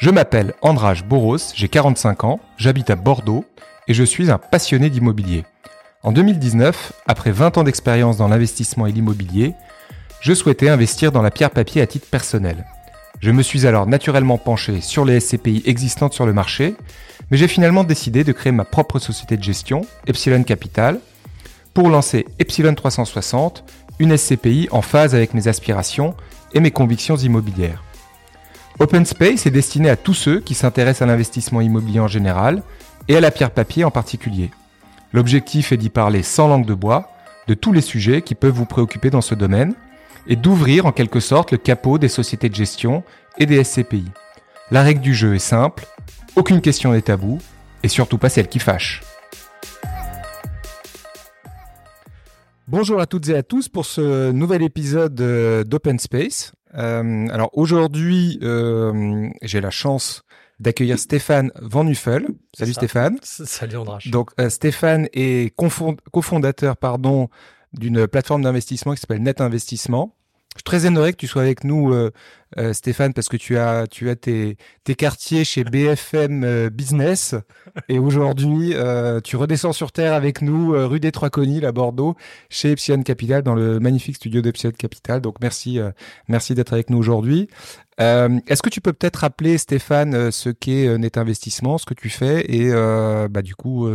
Je m'appelle Andrage Boros, j'ai 45 ans, j'habite à Bordeaux et je suis un passionné d'immobilier. En 2019, après 20 ans d'expérience dans l'investissement et l'immobilier, je souhaitais investir dans la pierre papier à titre personnel. Je me suis alors naturellement penché sur les SCPI existantes sur le marché, mais j'ai finalement décidé de créer ma propre société de gestion, Epsilon Capital, pour lancer Epsilon 360, une SCPI en phase avec mes aspirations et mes convictions immobilières. Open Space est destiné à tous ceux qui s'intéressent à l'investissement immobilier en général et à la pierre papier en particulier. L'objectif est d'y parler sans langue de bois de tous les sujets qui peuvent vous préoccuper dans ce domaine et d'ouvrir en quelque sorte le capot des sociétés de gestion et des SCPI. La règle du jeu est simple, aucune question n'est tabou et surtout pas celle qui fâche. Bonjour à toutes et à tous pour ce nouvel épisode euh, d'Open Space. Euh, alors aujourd'hui, euh, j'ai la chance d'accueillir Stéphane Van Nuffel. Salut Stéphane. Salut Andrache. Donc Stéphane est cofondateur pardon d'une plateforme d'investissement qui s'appelle Net Investissement. Je suis très honoré que tu sois avec nous, euh, euh, Stéphane, parce que tu as, tu as tes, quartiers chez BFM euh, Business. Et aujourd'hui, tu redescends sur Terre avec nous, rue des Trois Conils à Bordeaux, chez Epsilon Capital, dans le magnifique studio d'Epsilon Capital. Donc merci, merci d'être avec nous aujourd'hui. Est-ce que tu peux peut-être rappeler, Stéphane, ce qu'est Net Investissement, ce que tu fais, et bah, du coup,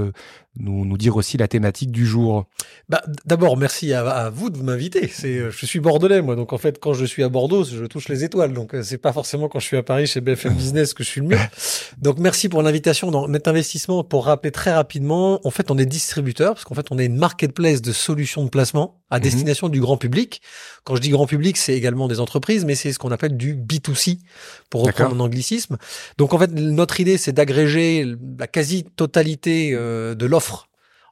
nous, nous dire aussi la thématique du jour. Bah, D'abord, merci à, vous de m'inviter. C'est, euh, je suis bordelais, moi. Donc, en fait, quand je suis à Bordeaux, je touche les étoiles. Donc, euh, c'est pas forcément quand je suis à Paris chez BFM Business que je suis le mieux. Donc, merci pour l'invitation dans Net Investissement. Pour rappeler très rapidement, en fait, on est distributeur parce qu'en fait, on est une marketplace de solutions de placement à mhm. destination du grand public. Quand je dis grand public, c'est également des entreprises, mais c'est ce qu'on appelle du B2C, pour reprendre mon anglicisme. Donc en fait, notre idée, c'est d'agréger la quasi-totalité euh, de l'offre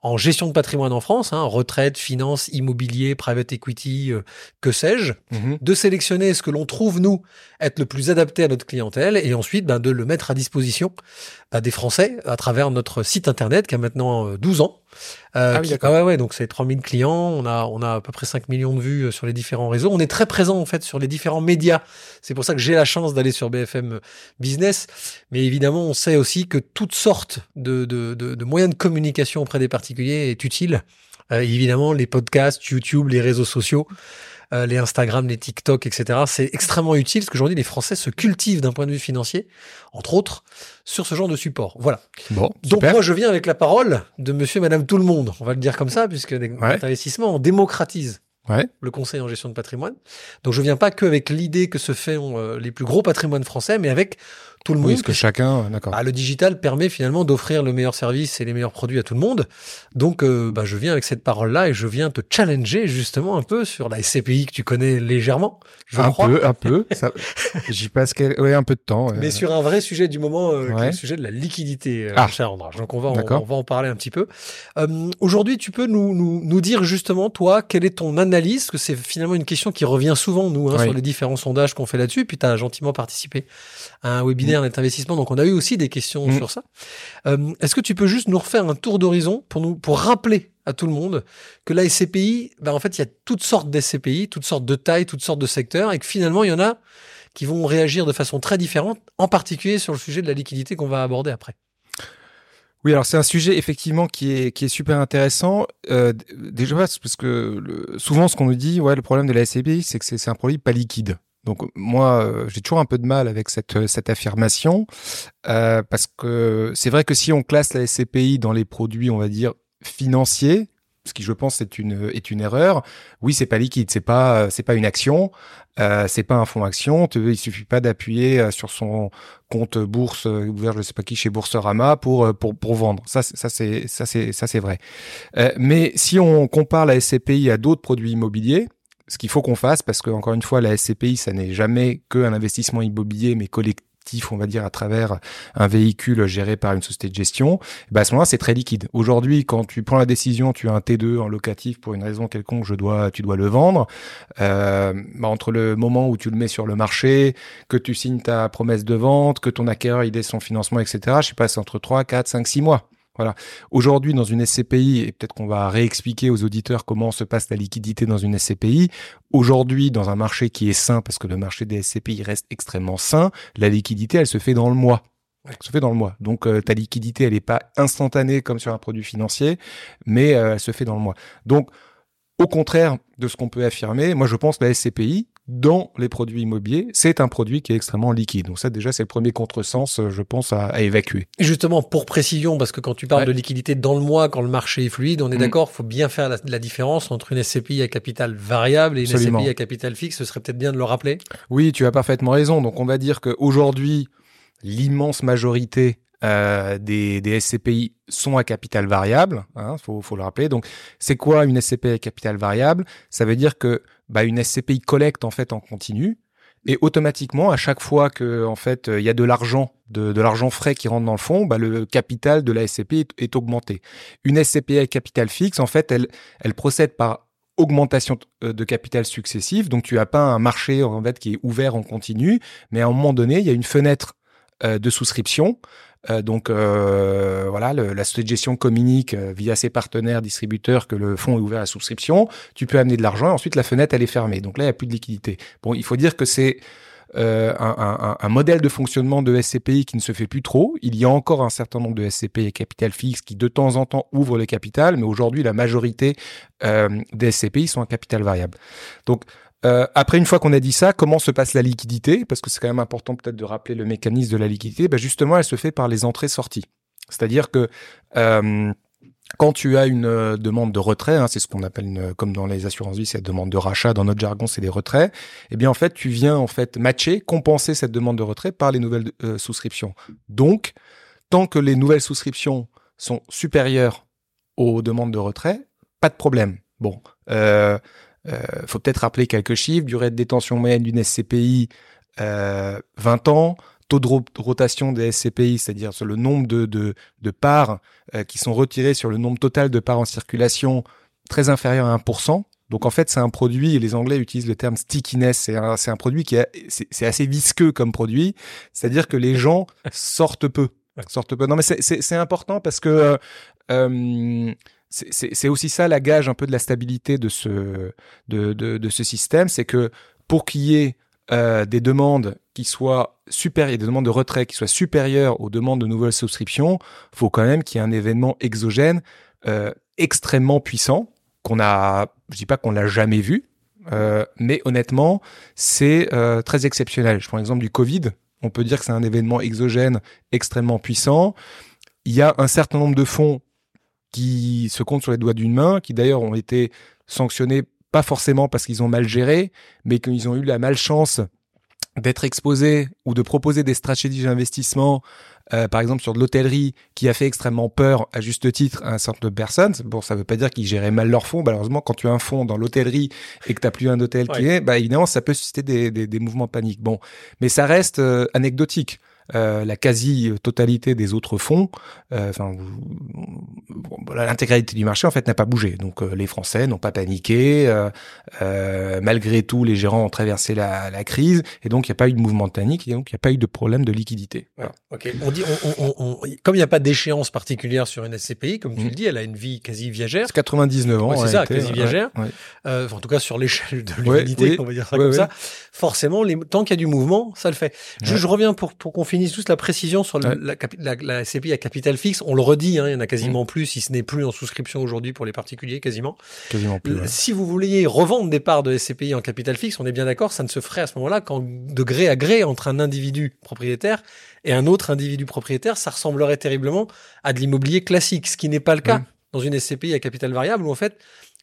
en gestion de patrimoine en France, hein, retraite, finance, immobilier, private equity, euh, que sais-je, mhm. de sélectionner ce que l'on trouve, nous, être le plus adapté à notre clientèle et ensuite ben, de le mettre à disposition bah, des Français à travers notre site internet qui a maintenant 12 euh, ans. Euh, ah oui, ah ouais, ouais, donc c'est 3000 clients, on a, on a à peu près 5 millions de vues euh, sur les différents réseaux. On est très présent en fait sur les différents médias. C'est pour ça que j'ai la chance d'aller sur BFM Business. Mais évidemment, on sait aussi que toutes sortes de, de, de, de moyens de communication auprès des particuliers est utile. Euh, évidemment, les podcasts, YouTube, les réseaux sociaux. Euh, les Instagram, les TikTok, etc. C'est extrêmement utile parce qu'aujourd'hui, les Français se cultivent d'un point de vue financier, entre autres, sur ce genre de support. Voilà. Bon, Donc moi, je viens avec la parole de monsieur et madame tout le monde. On va le dire comme ça, puisque l'investissement, on démocratise le conseil en gestion de patrimoine. Donc je viens pas que avec l'idée que se font euh, les plus gros patrimoines français, mais avec tout le oui, monde. que chacun, d'accord. Bah, le digital permet finalement d'offrir le meilleur service et les meilleurs produits à tout le monde. Donc, euh, bah, je viens avec cette parole-là et je viens te challenger justement un peu sur la SCPI que tu connais légèrement. Je un crois. peu, un peu. J'y passe ouais, un peu de temps. Mais sur un vrai sujet du moment, euh, le sujet de la liquidité, euh, ah. Donc, on va, on, va en parler un petit peu. Euh, Aujourd'hui, tu peux nous, nous, nous dire justement, toi, quelle est ton analyse? Que c'est finalement une question qui revient souvent, nous, hein, sur les différents sondages qu'on fait là-dessus. Puis, tu as gentiment participé à un webinaire net investissement. Donc on a eu aussi des questions mm. sur ça. Euh, est-ce que tu peux juste nous refaire un tour d'horizon pour nous pour rappeler à tout le monde que la SCPI, ben en fait, il y a toutes sortes d'SCPI, toutes sortes de tailles, toutes sortes de secteurs, et que finalement, il y en a qui vont réagir de façon très différente, en particulier sur le sujet de la liquidité qu'on va aborder après. Oui, alors c'est un sujet effectivement qui est qui est super intéressant. Euh, déjà parce que le, souvent ce qu'on nous dit, ouais, le problème de la SCPI, c'est que c'est un produit pas liquide. Donc moi, euh, j'ai toujours un peu de mal avec cette, euh, cette affirmation, euh, parce que c'est vrai que si on classe la SCPI dans les produits, on va dire, financiers, ce qui je pense est une est une erreur. Oui, c'est pas liquide, c'est pas c'est pas une action, euh, c'est pas un fonds action. Il suffit pas d'appuyer sur son compte bourse ouvert, je sais pas qui chez Boursorama pour pour pour vendre. Ça ça c'est ça c'est ça c'est vrai. Mais si on compare la SCPI à d'autres produits immobiliers, ce qu'il faut qu'on fasse, parce que encore une fois, la SCPI, ça n'est jamais qu'un investissement immobilier, mais collectif, on va dire, à travers un véhicule géré par une société de gestion, bah à ce moment-là, c'est très liquide. Aujourd'hui, quand tu prends la décision, tu as un T2 en locatif pour une raison quelconque, je dois, tu dois le vendre. Euh, bah entre le moment où tu le mets sur le marché, que tu signes ta promesse de vente, que ton acquéreur il son financement, etc. Je sais pas, c'est entre 3, 4, 5, 6 mois. Voilà. Aujourd'hui, dans une SCPI, et peut-être qu'on va réexpliquer aux auditeurs comment se passe la liquidité dans une SCPI. Aujourd'hui, dans un marché qui est sain, parce que le marché des SCPI reste extrêmement sain, la liquidité, elle se fait dans le mois. Elle se fait dans le mois. Donc euh, ta liquidité, elle n'est pas instantanée comme sur un produit financier, mais euh, elle se fait dans le mois. Donc, au contraire de ce qu'on peut affirmer, moi je pense que la SCPI, dans les produits immobiliers, c'est un produit qui est extrêmement liquide. Donc ça déjà c'est le premier contresens, euh, je pense, à, à évacuer. Justement, pour précision, parce que quand tu parles Ouais. de liquidité dans le mois, quand le marché est fluide, on est Mm. d'accord, faut bien faire la, la différence entre une SCPI à capital variable et une Absolument. SCPI à capital fixe. Ce serait peut-être bien de le rappeler. Oui, tu as parfaitement raison. Donc on va dire qu'aujourd'hui, l'immense majorité euh, des, des SCPI sont à capital variable. Hein, faut, faut le rappeler. Donc c'est quoi une SCPI à capital variable? Ça veut dire que bah, une SCPI collecte en fait en continu et automatiquement à chaque fois que en fait il y a de l'argent de, l'argent frais qui rentre dans le fond, bah, le capital de la SCPI est, est augmenté. Une SCPI à capital fixe, en fait, elle, elle procède par augmentation euh, de capital successive. Donc, tu as pas un marché en fait qui est ouvert en continu, mais à un moment donné, il y a une fenêtre euh, de souscription. Euh, donc euh, voilà, le- la société de gestion communique euh, via ses partenaires distributeurs que le fonds est ouvert à souscription. Tu peux amener de l'argent et ensuite la fenêtre elle est fermée. Donc là il n'y a plus de liquidité. Bon, il faut dire que c'est euh, un, un- un modèle de fonctionnement de SCPI qui ne se fait plus trop. Il y a encore un certain nombre de SCPI et capital fixe qui de temps en temps ouvrent le capital, mais aujourd'hui la majorité euh, des SCPI sont à capital variable. Donc euh, après, une fois qu'on a dit ça, comment se passe la liquidité? Parce que c'est quand même important peut-être de rappeler le mécanisme de la liquidité. Ben justement, elle se fait par les entrées-sorties. C'est-à-dire que euh, quand tu as une euh, demande de retrait, hein, c'est ce qu'on appelle une, comme dans les assurances vie, c'est la demande de rachat. Dans notre jargon, c'est des retraits. Eh bien, en fait, tu viens en fait matcher, compenser cette demande de retrait par les nouvelles euh, souscriptions. Donc, tant que les nouvelles souscriptions sont supérieures aux demandes de retrait, pas de problème. Bon, euh, euh, faut peut-être rappeler quelques chiffres. Durée de détention moyenne d'une SCPI, euh, 20 ans. Taux de ro- rotation des SCPI, c'est-à-dire sur le nombre de, de, de parts euh, qui sont retirées sur le nombre total de parts en circulation, très inférieur à 1%. Donc en fait, c'est un produit, et les Anglais utilisent le terme stickiness, c'est un, c'est un produit qui est, c'est assez visqueux comme produit, c'est-à-dire que les gens sortent peu. Sortent peu. Non mais c'est- c'est c'est important parce que euh, euh, c'est- aussi ça la gage un peu de la stabilité de ce, de, de, de ce système, c'est que pour qu'il y ait euh, des demandes qui soient supérieures, des demandes de retrait qui soient supérieures aux demandes de nouvelles souscriptions, faut quand même qu'il y ait un événement exogène euh, extrêmement puissant qu'on a, je dis pas qu'on l'a jamais vu, euh, mais honnêtement, c'est euh, très exceptionnel. Je prends l'exemple du Covid. On peut dire que c'est un événement exogène extrêmement puissant. Il y a un certain nombre de fonds qui se comptent sur les doigts d'une main, qui d'ailleurs ont été sanctionnés pas forcément parce qu'ils ont mal géré, mais qu'ils ont eu la malchance d'être exposés ou de proposer des stratégies d'investissement, euh, par exemple sur de l'hôtellerie, qui a fait extrêmement peur, à juste titre, à un certain nombre de personnes. Bon, ça veut pas dire qu'ils géraient mal leur fonds. Malheureusement, quand tu as un fonds dans l'hôtellerie et que tu plus un hôtel qui est, bah, évidemment, ça peut susciter des, des, des mouvements de panique. Bon, mais ça reste euh, anecdotique. Euh, la quasi-totalité des autres fonds, euh, enfin, l'intégralité du marché en fait n'a pas bougé. Donc euh, les Français n'ont pas paniqué. malgré tout, les gérants ont traversé la, la crise et donc il n'y a pas eu de mouvement de panique et donc il n'y a pas eu de problème de liquidité. Voilà. Ok. On dit, on, on, comme il n'y a pas d'échéance particulière sur une SCPI, comme tu Mm. le dis, elle a une vie quasi viagère. C'est 99 ans. Ouais, c'est ça, quasi viagère. ouais, ouais. Enfin, en tout cas sur l'échelle de l'humanité, oui. on va dire ça comme ça. Forcément, les, tant qu'il y a du mouvement, ça le fait. Je, reviens pour, pour qu'on finisse juste la précision sur le- Ouais. la, la, la SCPI à capital fixe. On le redit, hein, il y en a Mm. quasiment plus, si ce n'est plus en souscription aujourd'hui pour les particuliers, quasiment. Quasiment plus. ouais. Si vous vouliez revendre des parts de SCPI en capital fixe, on est bien d'accord, ça ne se ferait à ce moment-là qu'en de gré à gré entre un individu propriétaire et un autre individu propriétaire. Ça ressemblerait terriblement à de l'immobilier classique, ce qui n'est pas le cas Mm. dans une SCPI à capital variable où en fait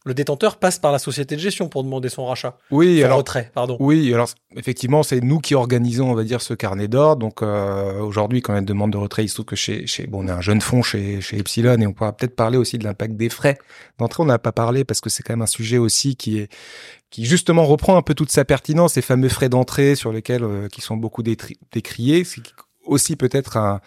le détenteur passe par la société de gestion pour demander son rachat. Oui, Son alors retrait, pardon. Oui, alors effectivement, c'est nous qui organisons, on va dire, ce carnet d'ordre. Donc euh, aujourd'hui, quand on a une demande de retrait, il se trouve que chez, chez bon, on est un jeune fonds chez, chez Epsilon et on pourra peut-être parler aussi de l'impact des frais d'entrée. On n'a pas parlé parce que c'est quand même un sujet aussi qui est qui justement reprend un peu toute sa pertinence, ces fameux frais d'entrée sur lesquels euh, qui sont beaucoup décriés. Aussi peut-être un,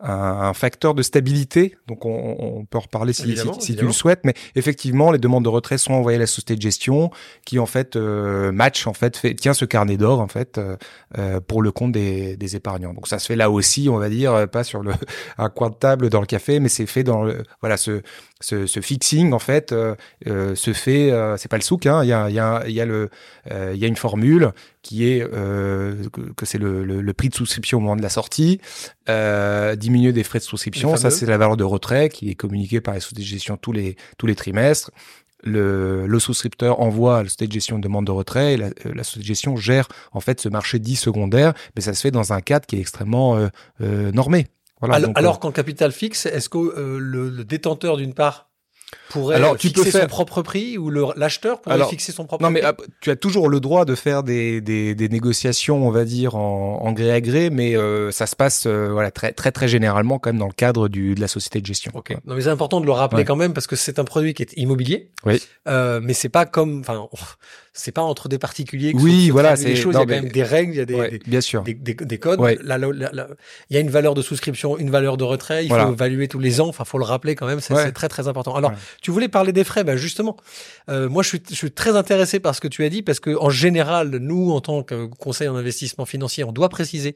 un, facteur de stabilité. Donc on, on peut en reparler si, si, tu le souhaites, mais effectivement les demandes de retrait sont envoyées à la société de gestion qui en fait euh, match en fait fait, tient ce carnet d'or en fait euh, euh, pour le compte des, des, épargnants. Donc ça se fait là aussi, on va dire pas sur le un coin de table dans le café, mais c'est fait dans le voilà ce ce, ce fixing en fait euh, euh se fait euh, c'est pas le souk hein il y a il y a il y a le il y a une formule qui est que, que c'est le, le, le, prix de souscription au moment de la sortie euh, diminuer des frais de souscription. Ça, c'est la valeur de retrait qui est communiquée par les sociétés de gestion tous les, tous les trimestres. Le, le souscripteur envoie à la société de gestion une demande de retrait et la, euh, la, société de gestion gère en fait ce marché dit secondaire, mais ça se fait dans un cadre qui est extrêmement euh, euh normé. Voilà, alors, alors qu'en capital fixe, est-ce que le, le détenteur d'une part pourrait alors, tu fixer peux faire... son propre prix ou l'acheteur pourrait alors, fixer son propre non, prix? Non, mais tu as toujours le droit de faire des, des, des négociations, on va dire, en, en gré à gré, mais euh, ça se passe euh, voilà très très très généralement quand même dans le cadre du, de la société de gestion. Ok. Non, mais c'est important de le rappeler ouais. quand même parce que c'est un produit qui est immobilier. Oui. Euh, mais c'est pas comme, enfin, c'est pas entre des particuliers. Que oui, voilà, c'est choses. Non, il y a quand même des règles, il y a des, ouais, des bien sûr, des, des, des codes. Ouais. Là, là, là, il y a une valeur de souscription, une valeur de retrait. Il voilà. faut évaluer tous les ans. Enfin, faut le rappeler quand même. C'est très très important. Alors, tu voulais parler des frais, ben justement, euh, moi je suis, je suis très intéressé par ce que tu as dit parce que en général, nous en tant que conseil en investissement financier, on doit préciser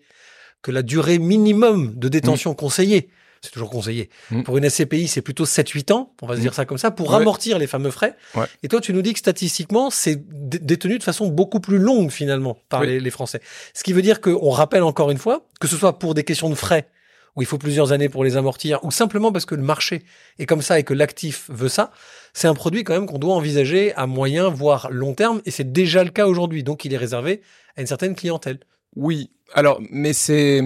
que la durée minimum de détention mmh. conseillée, c'est toujours conseillé. Mmh. Pour une SCPI, c'est plutôt 7-8 ans, on va se dire ça comme ça, pour ouais. amortir les fameux frais. Ouais. Et toi, tu nous dis que statistiquement, c'est détenu de façon beaucoup plus longue finalement par oui. les, les, Français. Ce qui veut dire qu'on rappelle encore une fois, que ce soit pour des questions de frais, où il faut plusieurs années pour les amortir, ou simplement parce que le marché est comme ça et que l'actif veut ça, c'est un produit quand même qu'on doit envisager à moyen, voire long terme, et c'est déjà le cas aujourd'hui. Donc il est réservé à une certaine clientèle. Oui, alors, mais c'est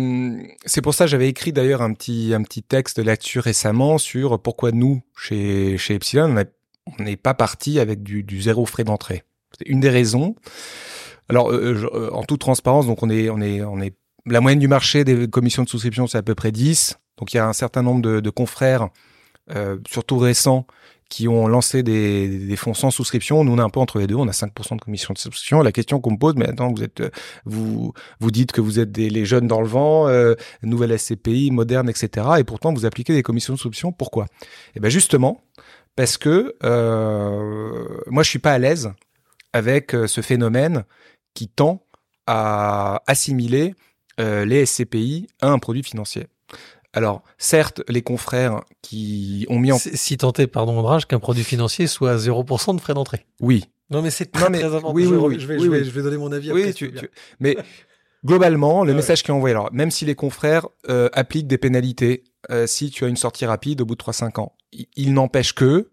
c'est pour ça j'avais écrit d'ailleurs un petit un petit texte là-dessus récemment sur pourquoi nous chez chez Epsilon on n'est pas parti avec du, du zéro frais d'entrée. C'est une des raisons. Alors, euh, je, en toute transparence, donc on est on est on est la moyenne du marché des commissions de souscription, c'est à peu près 10. Donc il y a un certain nombre de, de confrères, euh, surtout récents, qui ont lancé des, fonds sans souscription. Nous, on est un peu entre les deux. On a 5% de commission de souscription. La question qu'on me pose, mais attends, vous êtes, vous, vous dites que vous êtes les jeunes dans le vent, euh, nouvelle SCPI, moderne, etc. Et pourtant, vous appliquez des commissions de souscription. Pourquoi? Eh ben, justement, parce que euh, moi, je suis pas à l'aise avec euh, ce phénomène qui tend à assimiler euh, les SCPI à un produit financier. Alors, certes, les confrères qui ont mis en... Si tenté, pardon, Andrage, qu'un produit financier soit à 0% de frais d'entrée. Oui. Non, mais c'est très, mais, très important. Oui, je, oui, je, vais, oui, je, vais, je vais donner mon avis oui, après. Tu, tu... Mais globalement, le ah message ouais. qui est envoyé, alors, même si les confrères euh, appliquent des pénalités, euh, si tu as une sortie rapide au bout de 3-5 ans, il, il n'empêche que,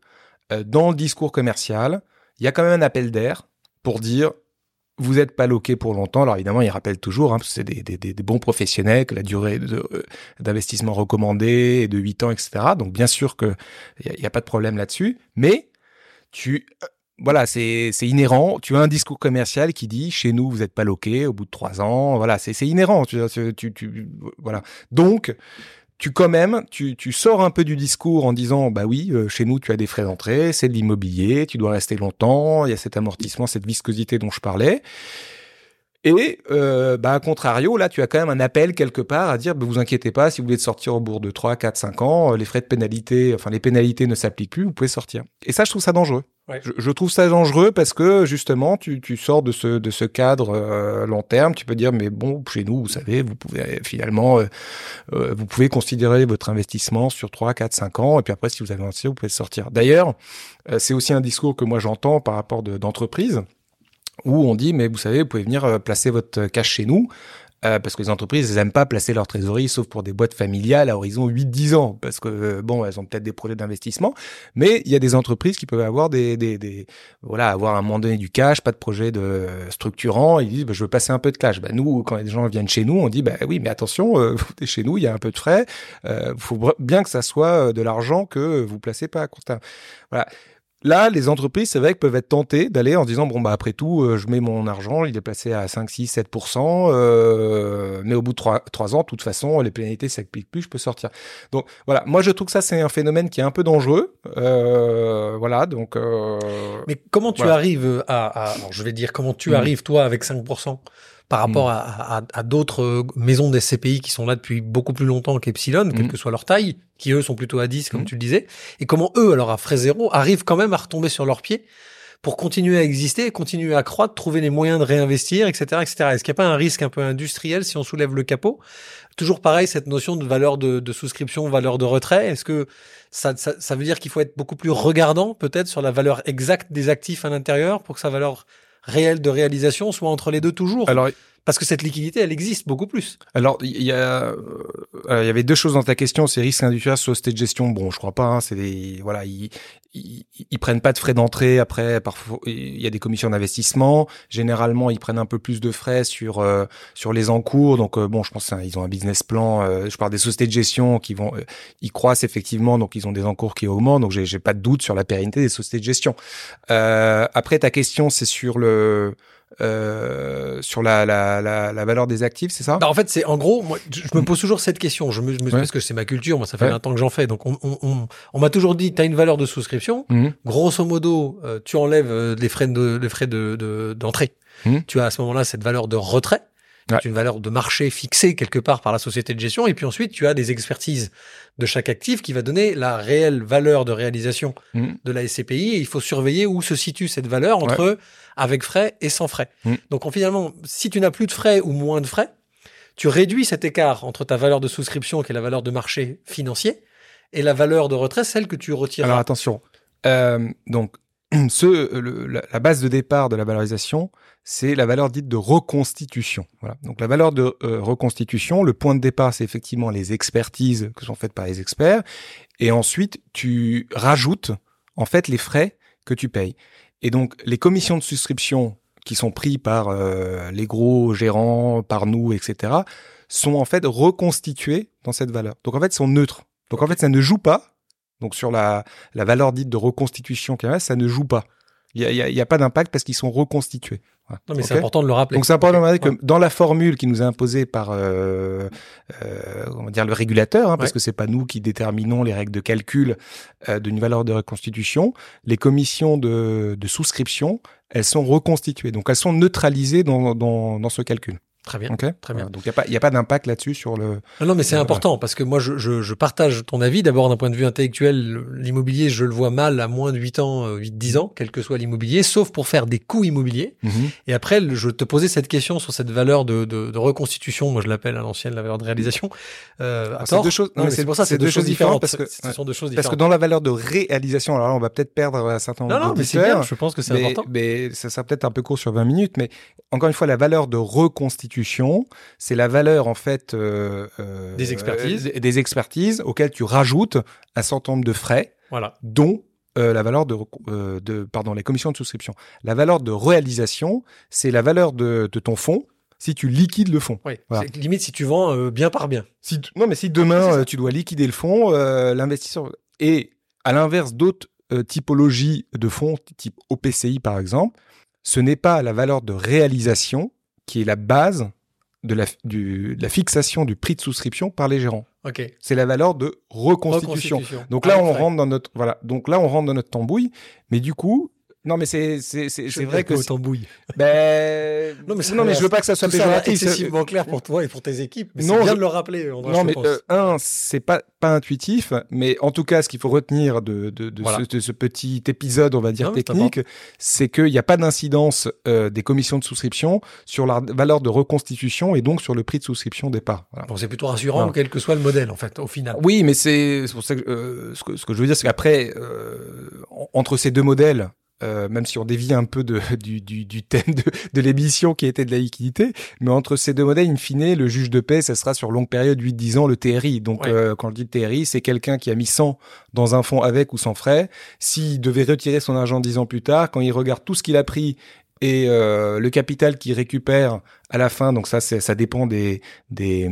euh, dans le discours commercial, il y a quand même un appel d'air pour dire vous n'êtes pas loqué pour longtemps. Alors évidemment, il rappelle toujours, hein, parce que c'est des, des, des, bons professionnels, que la durée d'investissement de, recommandée est de 8 ans, etc. Donc bien sûr qu'il n'y a, pas de problème là-dessus. Mais tu, voilà, c'est inhérent. Tu as un discours commercial qui dit, chez nous, vous n'êtes pas loqué au bout de 3 ans. Voilà, c'est inhérent. Tu, tu, tu, voilà. Donc, tu quand même, tu, tu sors un peu du discours en disant, bah oui, euh, chez nous, tu as des frais d'entrée, c'est de l'immobilier, tu dois rester longtemps, il y a cet amortissement, cette viscosité dont je parlais. Et euh, bah, à contrario, là, tu as quand même un appel quelque part à dire, bah, vous inquiétez pas, si vous voulez sortir au bout de 3, 4, 5 ans, les frais de pénalité, enfin les pénalités ne s'appliquent plus, vous pouvez sortir. Et ça, je trouve ça dangereux. Je, je, trouve ça dangereux parce que justement, tu, tu sors de ce, de ce cadre euh, long terme. Tu peux dire, mais bon, chez nous, vous savez, vous pouvez finalement, euh, euh, vous pouvez considérer votre investissement sur 3, 4, 5 ans. Et puis après, si vous avez investi, vous pouvez sortir. D'ailleurs, euh, c'est aussi un discours que moi j'entends par rapport d'entreprises. De, où on dit mais vous savez vous pouvez venir euh, placer votre cash chez nous euh, parce que les entreprises elles aiment pas placer leur trésorerie sauf pour des boîtes familiales à horizon 8-10 ans. Parce que euh, bon elles ont peut-être des projets d'investissement mais il y a des entreprises qui peuvent avoir des, des, des, voilà avoir à un moment donné du cash pas de projet de structurant. Ils disent bah, je veux passer un peu de cash. Bah, nous quand les gens viennent chez nous on dit bah oui mais attention euh, chez nous il y a un peu de frais. Euh, faut bien que ça soit de l'argent que vous placez pas à court terme. Voilà Là, les entreprises, c'est vrai, peuvent être tentées d'aller en disant bon bah après tout, euh, je mets mon argent, il est placé à 5, 6, 7% euh, mais au bout de 3, 3 ans, de toute façon, les pénalités s'appliquent plus, je peux sortir. Donc voilà, moi je trouve que ça c'est un phénomène qui est un peu dangereux. Euh, voilà, donc. Euh, mais comment tu voilà. arrives à, à alors je vais dire comment tu mmh. arrives toi avec 5 par rapport à, à, à d'autres maisons des CPI qui sont là depuis beaucoup plus longtemps qu'Epsilon, quelle que soit leur taille, qui eux sont plutôt à 10 comme tu le disais, et comment eux, alors à frais zéro, arrivent quand même à retomber sur leurs pieds pour continuer à exister, continuer à croître, trouver les moyens de réinvestir, etc., etc. Est-ce qu'il n'y a pas un risque un peu industriel si on soulève le capot? Toujours pareil, cette notion de valeur de, de souscription, valeur de retrait. Est-ce que ça, ça, ça, veut dire qu'il faut être beaucoup plus regardant peut-être sur la valeur exacte des actifs à l'intérieur pour que sa valeur réelle de réalisation soit entre les deux toujours? Parce que cette liquidité, elle existe beaucoup plus. Alors, il y euh, y avait deux choses dans ta question, c'est risque industriel, société de gestion. Bon, je crois pas. Hein, c'est des, voilà, ils, ils, prennent pas de frais d'entrée. Après, parfois, il y a des commissions d'investissement. Généralement, ils prennent un peu plus de frais sur euh, sur les encours. Donc, euh, bon, je pense qu'ils ont un business plan. Euh, je parle des sociétés de gestion qui vont, ils croissent effectivement, donc ils ont des encours qui augmentent. Donc, j'ai pas de doute sur la pérennité des sociétés de gestion. après, ta question, c'est sur le euh, sur la, la, la, la, valeur des actifs, c'est ça? Bah En fait, c'est en gros, moi, je, me pose toujours cette question. Je me, je me ouais. parce que c'est ma culture. Moi, ça fait ouais. 20 ans que j'en fais. Donc, on, on, on, on m'a toujours dit, tu as une valeur de souscription. Mmh. Grosso modo, euh, tu enlèves euh, les frais de les frais de d'entrée. De, mmh. Tu as à ce moment-là cette valeur de retrait. Ouais. une valeur de marché fixée quelque part par la société de gestion. Et puis ensuite, tu as des expertises de chaque actif qui va donner la réelle valeur de réalisation mmh. de la SCPI. Et il faut surveiller où se situe cette valeur entre ouais. avec frais et sans frais. Mmh. Donc finalement, si tu n'as plus de frais ou moins de frais, tu réduis cet écart entre ta valeur de souscription, qui est la valeur de marché financier, et la valeur de retrait, celle que tu retires. Alors attention. Euh, donc, ce, le, la, la base de départ de la valorisation, c'est la valeur dite de reconstitution. Voilà. Donc la valeur de euh, reconstitution, le point de départ, c'est effectivement les expertises que sont faites par les experts, et ensuite tu rajoutes en fait les frais que tu payes. Et donc les commissions de souscription qui sont prises par euh, les gros gérants, par nous, etc., sont en fait reconstituées dans cette valeur. Donc en fait, sont neutres. Donc en fait, ça ne joue pas. Donc sur la, la valeur dite de reconstitution ça ne joue pas. Il n'y a, y a, pas d'impact parce qu'ils sont reconstitués. Non, mais okay. c'est important de le rappeler. Donc c'est important de rappeler que dans la formule qui nous est imposée par, euh, euh, on va dire le régulateur, hein, parce ouais. que c'est pas nous qui déterminons les règles de calcul euh, d'une valeur de reconstitution, les commissions de, de, souscription, elles sont reconstituées, donc elles sont neutralisées dans, dans, dans ce calcul. Très bien. Okay. Très bien. donc il n'y a pas, y a pas d'impact là-dessus sur le. Non, non mais c'est important parce que moi je, je, je, partage ton avis. D'abord d'un point de vue intellectuel, l'immobilier je le vois mal à moins de 8 ans, 8-10 ans, quel que soit l'immobilier, sauf pour faire des coûts immobiliers. Mm -hmm. Et après, je te posais cette question sur cette valeur de, de, de reconstitution. Moi je l'appelle à l'ancienne la valeur de réalisation. Euh, ah, c'est deux choses. Non, mais c'est pour ça, c'est deux, deux, choses différentes, parce que ce sont deux choses différentes. Parce que dans la valeur de réalisation, alors là on va peut-être perdre un certain nombre Non, non, mais c'est bien. Je pense que c'est important. Mais ça sera peut-être un peu court sur 20 minutes. Mais encore une fois, la valeur de reconstitution c'est la valeur en fait euh, euh, des expertises, euh, des expertises auxquelles tu rajoutes un certain nombre de frais, voilà. dont euh, la valeur de, de, pardon, les commissions de souscription. La valeur de réalisation, c'est la valeur de, de, ton fonds si tu liquides le fonds. Oui, voilà. limite si tu vends bien par bien. Si, non, mais si demain tu dois liquider le fonds, l'investisseur et à l'inverse d'autres typologies de fonds, type OPCI par exemple, ce n'est pas la valeur de réalisation qui est la base de la, du, de la fixation du prix de souscription par les gérants. Okay. C'est la valeur de reconstitution. reconstitution. Donc là, ah, on vrai. rentre dans notre voilà. Donc là, on rentre dans notre tambouille. Mais du coup, non, mais c'est c'est vrai que tambouille. Ben non, mais non, mais je veux pas que ça soit péjoratif. C'est excessivement clair pour toi et pour tes équipes. Mais non, bien je... de le rappeler. Non, mais euh, un, c'est pas pas intuitif, mais en tout cas, ce qu'il faut retenir de de, de, voilà. ce, de, ce, petit épisode, on va dire non, technique, c'est qu'il n'y a pas d'incidence euh, des commissions de souscription sur la valeur de reconstitution et donc sur le prix de souscription départ. Voilà. Bon, c'est plutôt rassurant, voilà. quel que soit le modèle, en fait, au final. Oui, mais c'est pour ça que, euh, ce que ce que je veux dire, c'est qu'après, entre ces deux modèles euh, même si on dévie un peu de, du, du, du, thème de, de l'émission qui était de la liquidité, mais entre ces deux modèles, in fine, le juge de paix, ça sera sur longue période, 8-10 ans, le TRI. Donc, ouais. euh, quand je dis TRI, c'est quelqu'un qui a mis 100 dans un fonds avec ou sans frais. S'il devait retirer son argent 10 ans plus tard, quand il regarde tout ce qu'il a pris et euh, le capital qu'il récupère à la fin, donc ça, ça dépend des, des,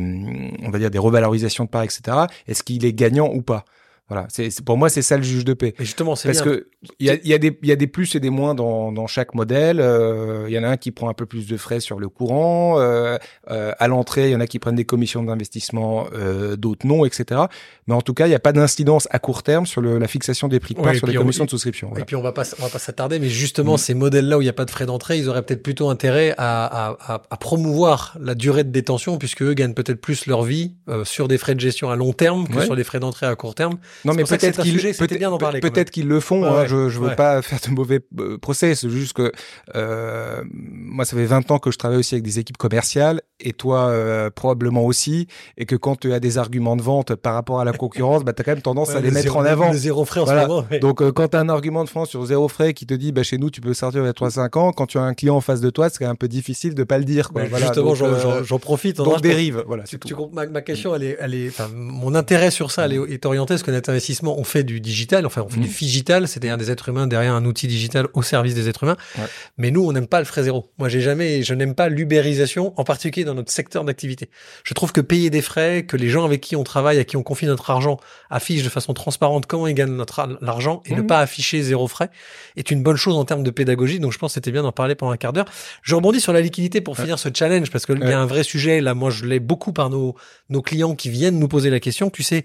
on va dire, des revalorisations de parts, etc. Est-ce qu'il est gagnant ou pas? Voilà, c'est pour moi c'est ça le juge de paix. Mais justement, c'est parce bien. que il y a, y a des il y a des plus et des moins dans dans chaque modèle. Euh, Il y en a un qui prend un peu plus de frais sur le courant. Euh, euh, à l'entrée, il y en a qui prennent des commissions d'investissement, euh, d'autres non, etc. Mais en tout cas, il n'y a pas d'incidence à court terme sur le, la fixation des prix de part et sur les on- commissions de souscription. Et Voilà. puis on va pas, on va pas s'attarder, mais justement Mm. ces modèles-là où il n'y a pas de frais d'entrée, ils auraient peut-être plutôt intérêt à, à, à, à promouvoir la durée de détention, puisque eux gagnent peut-être plus leur vie euh, sur des frais de gestion à long terme que Ouais. sur des frais d'entrée à court terme. Non, mais peut-être qu'ils peut-être bien parler, peut-être qu'ils le font. Ouais, hein, je je veux Ouais. pas faire de mauvais euh, procès. C'est juste que euh, moi, ça fait 20 ans que je travaille aussi avec des équipes commerciales et toi euh, probablement aussi. Et que quand tu as des arguments de vente par rapport à la concurrence, bah, tu as quand même tendance à les le mettre zéro- en avant. Le zéro frais en Voilà. ce moment. Donc, euh, quand tu as un argument de France sur zéro frais qui te dit, bah, chez nous, tu peux sortir il 3-5 ans, quand tu as un client en face de toi, c'est un peu difficile de pas le dire. Quoi. Mais Voilà, justement, j'en- euh, j'en profite. donc dérive. Voilà, Tu, tu ma, ma question, elle est, elle est, mon intérêt sur ça, elle est, est orienté parce que investissement, on fait du digital, enfin, on fait du digital, c'est-à-dire des êtres humains derrière un outil digital au service des êtres humains. Ouais. Mais nous, on n'aime pas le frais zéro. Moi, j'ai jamais, je n'aime pas l'ubérisation, en particulier dans notre secteur d'activité. Je trouve que payer des frais, que les gens avec qui on travaille, à qui on confie notre argent, affichent de façon transparente comment ils gagnent notre ar- l'argent et ne Mhm. pas afficher zéro frais est une bonne chose en termes de pédagogie. Donc, je pense que c'était bien d'en parler pendant un quart d'heure. Je rebondis sur la liquidité pour finir ce challenge parce que il y a un vrai sujet. Là, moi, je l'ai beaucoup par nos, nos clients qui viennent nous poser la question. Tu sais,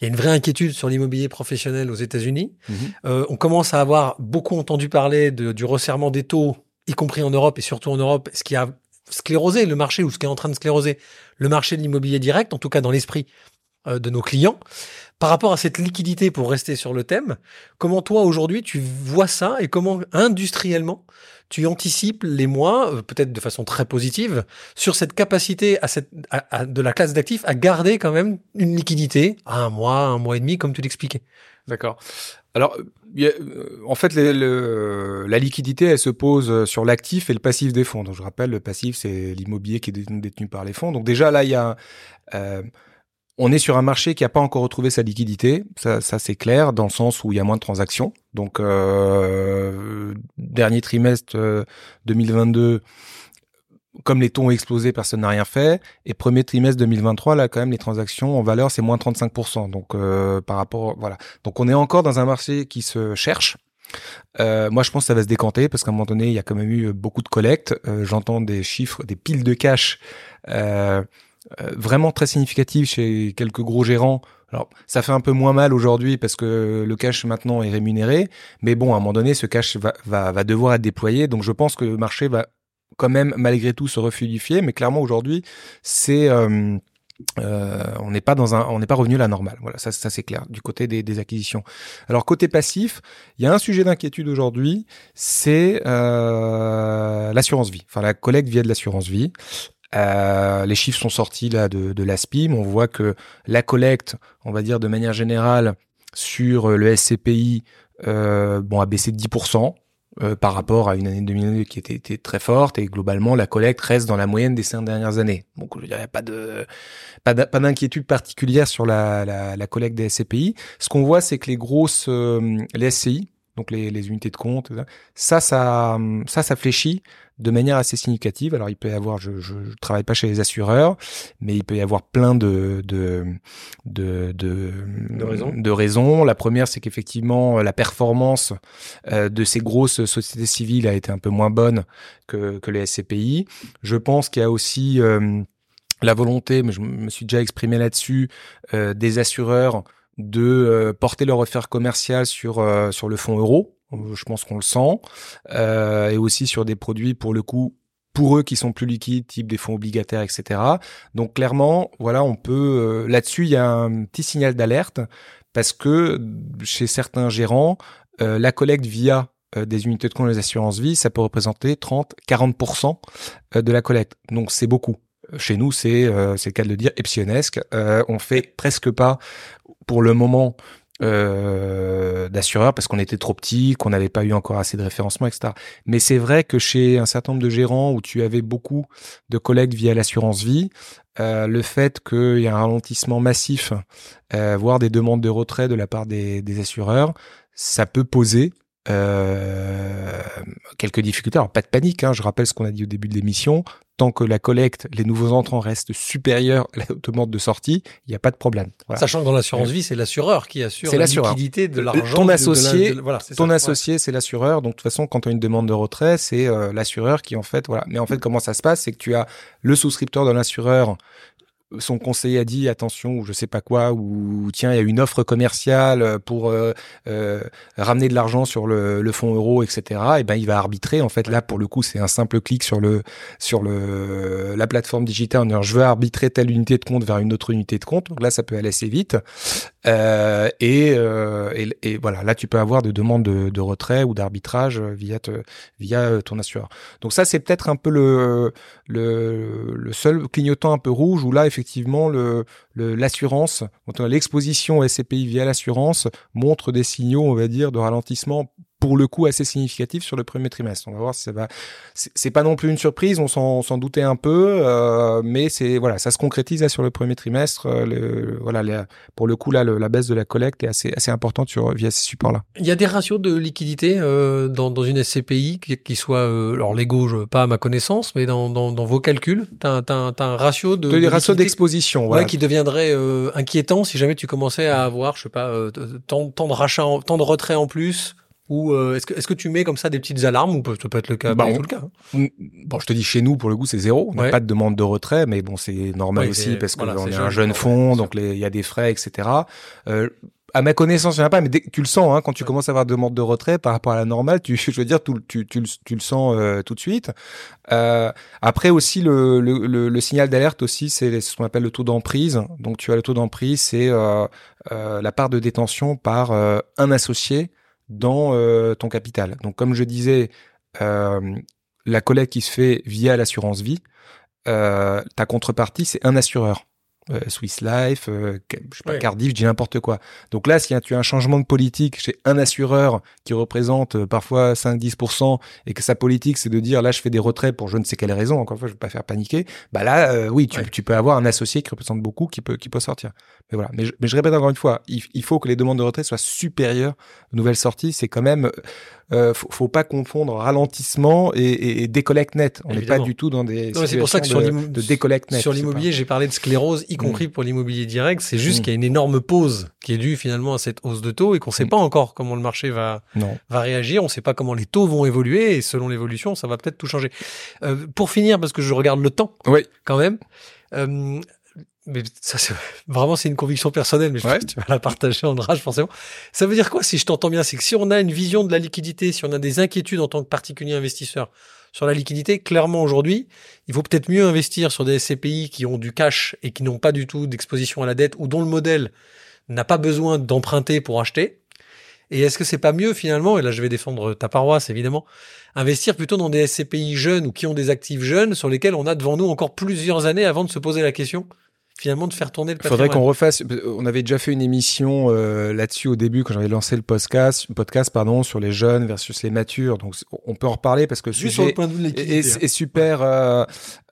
il y a une vraie inquiétude sur l'immobilier professionnel aux États-Unis. Mhm. Euh, on commence à avoir beaucoup entendu parler de- du resserrement des taux, y compris en Europe et surtout en Europe, ce qui a sclérosé le marché ou ce qui est en train de scléroser le marché de l'immobilier direct, en tout cas dans l'esprit euh, de nos clients. Par rapport à cette liquidité, pour rester sur le thème, comment toi aujourd'hui tu vois ça et comment industriellement tu anticipes les mois, euh, peut-être de façon très positive, sur cette capacité à cette, à- à- de la classe d'actifs à garder quand même une liquidité à un mois, un mois et demi, comme tu l'expliquais. D'accord. Alors, a- euh, en fait, les- le- la liquidité, elle se pose euh, sur l'actif et le passif des fonds. Donc, je rappelle, le passif, c'est l'immobilier qui est détenu, détenu par les fonds. Donc, déjà, là, il y a, euh, on est sur un marché qui n'a pas encore retrouvé sa liquidité. Ça, ça c'est clair, dans le sens où il y a moins de transactions. Donc, euh, dernier trimestre euh, 2022, comme les taux ont explosé, personne n'a rien fait. Et premier trimestre 2023, là, quand même, les transactions en valeur, c'est moins 35%. Donc, euh, par rapport, voilà. Donc, on est encore dans un marché qui se cherche. Euh, moi, je pense que ça va se décanter parce qu'à un moment donné, il y a quand même eu beaucoup de collectes. Euh, J'entends des chiffres, des piles de cash euh, euh, vraiment très significatives chez quelques gros gérants. Alors, ça fait un peu moins mal aujourd'hui parce que le cash maintenant est rémunéré, mais bon, à un moment donné, ce cash va, va, va devoir être déployé. Donc, je pense que le marché va quand même malgré tout se refluidifier, mais clairement aujourd'hui, c'est euh, euh, on n'est pas dans un, on n'est pas revenu à la normale. Voilà, ça, ça c'est clair du côté des, des acquisitions. Alors côté passif, il y a un sujet d'inquiétude aujourd'hui, c'est euh, l'assurance vie, enfin la collecte via de l'assurance vie. Euh, les chiffres sont sortis là de, de l'ASPIM. On voit que la collecte, on va dire de manière générale, sur le SCPI, euh, bon, a baissé de 10%. Euh, par rapport à une année 2022 qui était, très forte et globalement la collecte reste dans la moyenne des cinq dernières années. Donc je dirais pas de pas d'inquiétude particulière sur la collecte des SCPI. Ce qu'on voit c'est que les grosses euh, les SCI donc les, les unités de compte ça ça ça ça fléchit de manière assez significative. Alors il peut y avoir, je, je, je travaille pas chez les assureurs, mais il peut y avoir plein de de de de, de raisons. De raisons. La première, c'est qu'effectivement la performance euh, de ces grosses sociétés civiles a été un peu moins bonne que que les SCPI. Je pense qu'il y a aussi euh, la volonté, mais je me suis déjà exprimé là-dessus, euh, des assureurs de euh, porter leur offre commerciale sur euh, sur le fonds euro je pense qu'on le sent, euh, et aussi sur des produits pour le coup pour eux qui sont plus liquides, type des fonds obligataires, etc. Donc clairement, voilà, on peut euh, là-dessus, il y a un petit signal d'alerte parce que chez certains gérants, euh, la collecte via euh, des unités de compte des assurances vie, ça peut représenter 30-40% euh, de la collecte. Donc c'est beaucoup. Chez nous, c'est euh, c'est le cas de le dire, epsionesque. Euh, on fait presque pas, pour le moment, euh, d'assureurs parce qu'on était trop petit, qu'on n'avait pas eu encore assez de référencement, etc. Mais c'est vrai que chez un certain nombre de gérants où tu avais beaucoup de collègues via l'assurance vie, le fait qu'il y a un ralentissement massif, voire des demandes de retrait de la part des, assureurs, ça peut poser quelques difficultés. Alors pas de panique, hein, je rappelle ce qu'on a dit au début de l'émission. Tant que la collecte, les nouveaux entrants restent supérieurs à la demande de sortie, il n'y a pas de problème. Voilà. Sachant que dans l'assurance vie, c'est l'assureur qui assure la liquidité de Euh, l'argent. ton de associé- de- voilà, c'est Ton ça. associé, c'est l'assureur. Donc, de toute façon, quand tu as une demande de retrait, c'est euh, l'assureur qui, en fait, voilà. Mais en fait, comment ça se passe C'est que tu as le souscripteur de l'assureur. Son conseiller a dit attention ou je sais pas quoi ou tiens il y a une offre commerciale pour euh, euh, ramener de l'argent sur le, le fonds euro etc et ben il va arbitrer. En fait là pour le coup c'est un simple clic sur le sur le la plateforme digitale. En disant je veux arbitrer telle unité de compte vers une autre unité de compte. Donc là ça peut aller assez vite. Euh, et, euh, voilà, là tu peux avoir des demandes de, retrait ou d'arbitrage via via euh, ton assureur. Donc ça c'est peut-être un peu le, le le seul clignotant un peu rouge où là effectivement le le- l'assurance, on a l'exposition SCPI via l'assurance montre des signaux on va dire de ralentissement pour le coup assez significatif sur le premier trimestre. On va voir si ça va. C'est pas non plus une surprise, on s'en doutait un peu, euh, mais c'est voilà, ça se concrétise là sur le premier trimestre. euh, le, voilà, pour le coup là, le- la baisse de la collecte est assez assez importante sur via ces supports-là. Il y a des ratios de liquidité euh, dans, dans une SCPI qui, qui soient, euh, alors légaux, pas à ma connaissance, mais dans, dans, dans vos calculs, tu as, un ratio de, De, les de ratios liquidité, d'exposition, ouais, voilà. qui deviendrait euh, inquiétant si jamais tu commençais à avoir, je sais pas, euh, tant, tant de rachats, tant de retraits en plus. Ou euh, est-ce que est-ce que tu mets comme ça des petites alarmes ou peut- ça peut être le cas, Bah, on- tout le cas. hein. Bon, je te dis chez nous pour le coup c'est zéro. On n'a Ouais. pas de demande de retrait, mais bon c'est normal aussi parce qu'on voilà, c'est est jeune, un jeune fonds, donc il y a des frais, etc. Euh, à ma connaissance, il n'y en a pas, mais dès tu le sens, hein, quand tu Ouais. commences à avoir demande de retrait par rapport à la normale, tu, je veux dire, tu, tu, tu, le- tu le sens euh, tout de suite. Euh, après aussi, le, le, le, le signal d'alerte aussi, c'est ce qu'on appelle le taux d'emprise. Donc tu as le taux d'emprise, c'est euh, euh, la part de détention par euh, un associé dans euh, ton capital. Donc comme je disais, euh, la collecte qui se fait via l'assurance vie, euh, ta contrepartie, c'est un assureur. Euh, Swiss Life, euh, je sais pas, Ouais. Cardiff, je dis n'importe quoi. Donc là, si tu as un changement de politique chez un assureur qui représente euh, parfois 5-10% et que sa politique c'est de dire là je fais des retraits pour je ne sais quelle raison, encore une fois je vais pas faire paniquer, bah là euh, oui tu, Ouais. tu peux avoir un associé qui représente beaucoup qui peut qui peut sortir. Mais voilà, mais je, mais je répète encore une fois, il, il faut que les demandes de retrait soient supérieures aux nouvelles sorties. C'est quand même euh, faut, faut pas confondre ralentissement et, et, et décollecte net. On n'est pas du tout dans des Non, c'est pour ça que sur de, décollecte net. Sur l'immobilier, j'ai parlé de sclérose, y compris pour l'immobilier direct. C'est juste Mm. qu'il y a une énorme pause qui est due finalement à cette hausse de taux et qu'on ne sait Mm. pas encore comment le marché va, Non. va réagir. On ne sait pas comment les taux vont évoluer et selon l'évolution, ça va peut-être tout changer. Euh, pour finir, parce que je regarde le temps Oui. quand même. euh, mais ça, c'est vraiment, c'est une conviction personnelle, mais je Ouais. pense que tu vas la partager en rage, forcément. Ça veut dire quoi, si je t'entends bien? C'est que si on a une vision de la liquidité, si on a des inquiétudes en tant que particulier investisseur sur la liquidité, clairement, aujourd'hui, il faut peut-être mieux investir sur des SCPI qui ont du cash et qui n'ont pas du tout d'exposition à la dette ou dont le modèle n'a pas besoin d'emprunter pour acheter. Et est-ce que c'est pas mieux finalement, et là je vais défendre ta paroisse évidemment, investir plutôt dans des SCPI jeunes ou qui ont des actifs jeunes sur lesquels on a devant nous encore plusieurs années avant de se poser la question finalement de faire tourner le Il faudrait patrimoine. qu'on refasse. On avait déjà fait une émission euh, là-dessus au début quand j'avais lancé le podcast, podcast pardon, sur les jeunes versus les matures. Donc on peut en reparler parce que Juste sur sujet le point de vue de est, est- super. euh,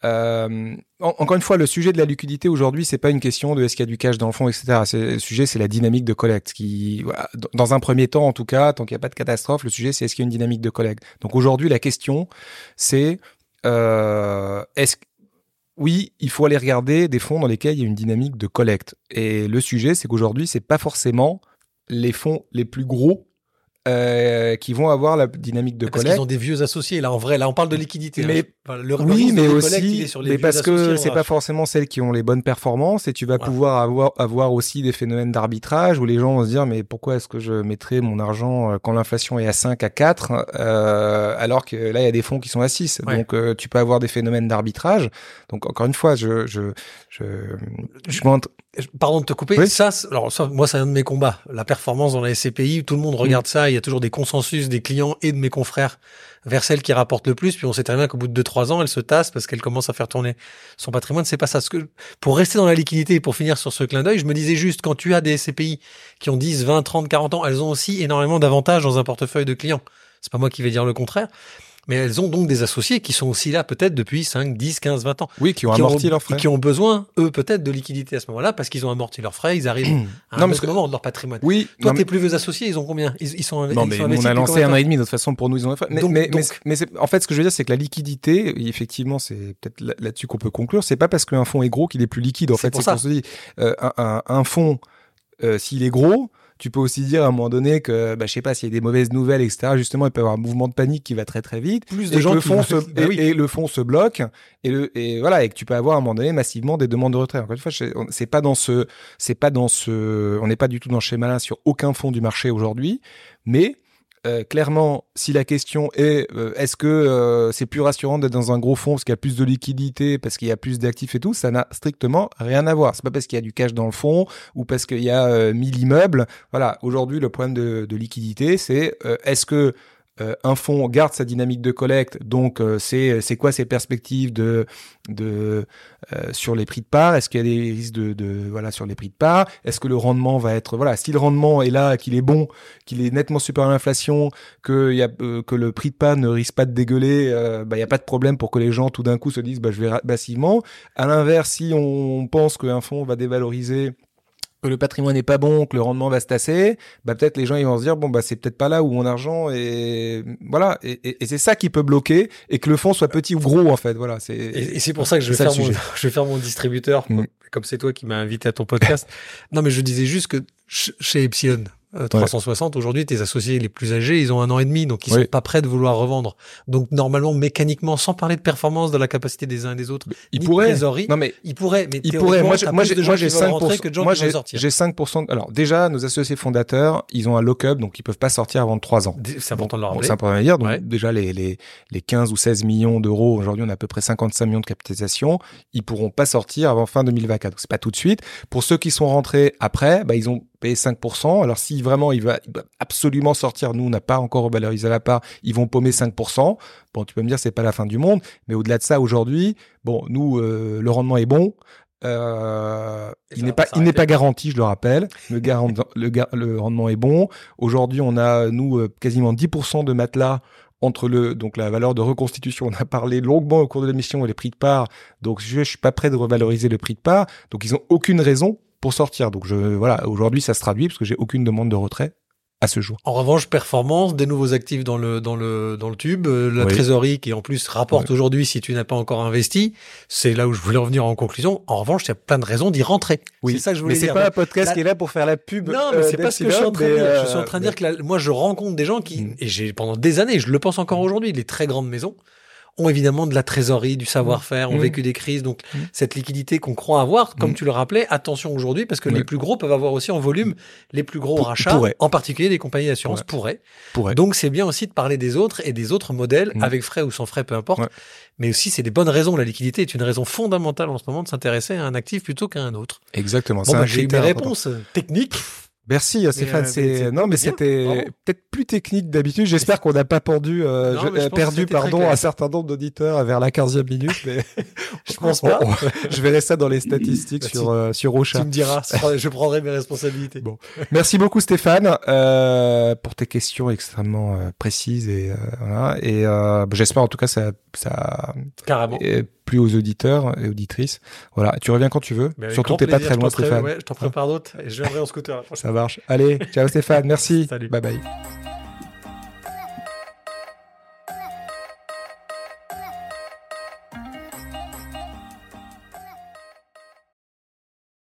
euh, en- encore une fois, le sujet de la liquidité aujourd'hui, c'est pas une question de est-ce qu'il y a du cash dans le fond, etc. Le sujet, c'est la dynamique de collecte. Qui, dans un premier temps, en tout cas, tant qu'il n'y a pas de catastrophe, le sujet, c'est est-ce qu'il y a une dynamique de collecte. Donc aujourd'hui, la question, c'est euh, est-ce oui, il faut aller regarder des fonds dans lesquels il y a une dynamique de collecte. Et le sujet, c'est qu'aujourd'hui, c'est pas forcément les fonds les plus gros euh, qui vont avoir la dynamique de Parce collecte. qu'ils ont des vieux associés là en vrai. Là on parle de liquidité. Mais- hein. Le, Oui, mais aussi, sur les mais parce que c'est pas forcément celles qui ont les bonnes performances et tu vas Voilà. pouvoir avoir, avoir aussi des phénomènes d'arbitrage où les gens vont se dire mais pourquoi est-ce que je mettrais mon argent euh, quand l'inflation est à 5 à 4 euh, alors que là il y a des fonds qui sont à 6 Ouais. donc euh, tu peux avoir des phénomènes d'arbitrage donc encore une fois je je je je train- Pardon de te couper. Oui. Ça, alors ça, moi, c'est un de mes combats. La performance dans la SCPI, tout le monde regarde ça. Il y a toujours des consensus des clients et de mes confrères vers celle qui rapporte le plus. Puis on sait très bien qu'au bout de 2-3 ans, elle se tasse parce qu'elle commence à faire tourner son patrimoine. C'est pas ça. Ce que, pour rester dans la liquidité et pour finir sur ce clin d'œil, je me disais juste, quand tu as des SCPI qui ont 10, 20, 30, 40 ans, elles ont aussi énormément d'avantages dans un portefeuille de clients. C'est pas moi qui vais dire le contraire. Mais elles ont donc des associés qui sont aussi là peut-être depuis 5, 10, 15, 20 ans. Oui, qui ont amorti leurs frais. Qui ont besoin, eux, peut-être de liquidité à ce moment-là parce qu'ils ont amorti leurs frais, ils arrivent à un autre moment de leur patrimoine. Oui. Toi, tes plus vieux associés, ils ont combien? Ils, ils, sont Non, mais on a lancé un an et demi, de toute façon, pour nous, ils ont mais, donc, mais, donc... mais, en fait, ce que je veux dire, c'est que la liquidité, effectivement, c'est peut-être là-dessus qu'on peut conclure, c'est pas parce qu'un fonds est gros qu'il est plus liquide. En fait, c'est pour se dit, euh, un, un, un fonds, euh, s'il est gros, tu peux aussi dire à un moment donné que, bah, je sais pas, s'il y a des mauvaises nouvelles, etc., justement, il peut y avoir un mouvement de panique qui va très très vite. Plus de gens le fond se, Bah et, oui. et le fond se bloque et le et voilà et que tu peux avoir à un moment donné massivement des demandes de retrait. Encore une fois, c'est pas dans ce, c'est pas dans ce, on n'est pas du tout dans ce schéma-là sur aucun fonds du marché aujourd'hui, mais euh, clairement, si la question est euh, est-ce que euh, c'est plus rassurant d'être dans un gros fonds parce qu'il y a plus de liquidité, parce qu'il y a plus d'actifs et tout, ça n'a strictement rien à voir. C'est pas parce qu'il y a du cash dans le fond ou parce qu'il y a euh, 1000 immeubles. Voilà, aujourd'hui le problème de, de liquidité, c'est euh, est-ce que euh, un fonds garde sa dynamique de collecte, donc euh, c'est c'est quoi ses perspectives de de euh, sur les prix de part? Est-ce qu'il y a des risques de, de voilà sur les prix de part? Est-ce que le rendement va être voilà si le rendement est là, qu'il est bon, qu'il est nettement supérieur à l'inflation, que euh, que le prix de part ne risque pas de dégueuler, bah il y a pas de problème pour que les gens tout d'un coup se disent bah je vais massivement. À l'inverse, si on pense qu'un fonds va dévaloriser que le patrimoine n'est pas bon, que le rendement va se tasser, bah peut-être les gens ils vont se dire bon bah c'est peut-être pas là où mon argent est voilà et, et, et c'est ça qui peut bloquer et que le fonds soit petit ou gros en fait voilà c'est Et, et c'est pour ça que je vais, faire mon, je vais faire mon distributeur, Mm. comme c'est toi qui m'as invité à ton podcast. non, mais je disais juste que ch- chez Epsilon euh, 360, aujourd'hui, tes associés les plus âgés, ils ont un an et demi, donc ils Oui. sont pas prêts de vouloir revendre. Donc normalement, mécaniquement, sans parler de performance, de la capacité des uns et des autres, il ni de non mais ils pourraient, mais il pourrait moi moi j'ai de gens moi qui j'ai veulent 5 rentrer que de gens moi qui veulent j'ai sortir. j'ai 5 alors déjà nos associés fondateurs ils ont un lock-up donc ils peuvent pas sortir avant 3 ans C'est important de le Bon, rappeler. c'est important à dire. Donc, Ouais. déjà, les, les, les 15 ou 16 millions d'euros, aujourd'hui, on a à peu près 55 millions de capitalisation. Ils pourront pas sortir avant fin 2024. Donc, c'est pas tout de suite. Pour ceux qui sont rentrés après, bah, ils ont payé 5%. Alors, si vraiment il va, il va absolument sortir, nous, on n'a pas encore revalorisé la part, ils vont paumer 5%. Bon, tu peux me dire, c'est pas la fin du monde. Mais au-delà de ça, aujourd'hui, bon, nous, euh, le rendement est bon. Euh, il n'est pas, il n'est pas garanti, je le rappelle. Le, garan- le, ga- le rendement est bon. Aujourd'hui, on a, nous, euh, quasiment 10% de matelas entre le, donc la valeur de reconstitution. On a parlé longuement au cours de l'émission et les prix de part. Donc, je, je suis pas prêt de revaloriser le prix de part. Donc, ils ont aucune raison pour sortir. Donc, je, voilà, aujourd'hui, ça se traduit parce que j'ai aucune demande de retrait à ce jour. En revanche, performance, des nouveaux actifs dans le dans le dans le tube, euh, la Oui. trésorerie qui en plus rapporte aujourd'hui si tu n'as pas encore investi, c'est là où je voulais en venir en conclusion. En revanche, il y a plein de raisons d'y rentrer. C'est ça que je voulais mais c'est dire. pas un podcast la- qui est là pour faire la pub. Non, mais euh, c'est pas ce que je suis en train de dire. mais, Je suis en train de euh, dire que la- moi, je rencontre des gens qui, Mm. et j'ai pendant des années, je le pense encore aujourd'hui, les très grandes maisons ont évidemment de la trésorerie, du savoir-faire, ont Mm. vécu des crises, donc Mm. cette liquidité qu'on croit avoir, comme Mm. tu le rappelais, attention aujourd'hui, parce que les plus gros peuvent avoir aussi en volume les plus gros Pour- rachats, pourraient. en particulier des compagnies d'assurance pourraient. pourrait. Donc c'est bien aussi de parler des autres et des autres modèles, avec frais ou sans frais, peu importe. Mais aussi, c'est des bonnes raisons. La liquidité est une raison fondamentale en ce moment de s'intéresser à un actif plutôt qu'à un autre. Exactement. Bon, bah, j'ai eu mes réponses techniques. Merci euh, Stéphane. euh, c'est non mais c'était peut-être plus technique d'habitude. J'espère qu'on n'a pas pendu, euh, Non, je- perdu pardon un certain nombre d'auditeurs vers la 15e minute. Mais Je pense pas. Je verrai ça dans les statistiques Bah, sur euh, sur Ocha. Tu me diras, je prendrai mes responsabilités. Bon. Merci beaucoup Stéphane euh, pour tes questions extrêmement précises et euh, voilà. Et j'espère en tout cas ça ça Carrément. a plu aux auditeurs et auditrices. Voilà. Tu reviens quand tu veux. Surtout t'es pas très loin Stéphane. ouais, je t'en prépare d'autres et je viendrai en scooter la Ça marche. Allez, ciao Stéphane. Merci. Salut. Bye bye.